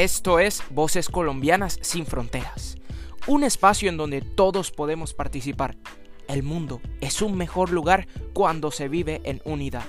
Esto es Voces Colombianas sin Fronteras, un espacio en donde todos podemos participar. El mundo es un mejor lugar cuando se vive en unidad.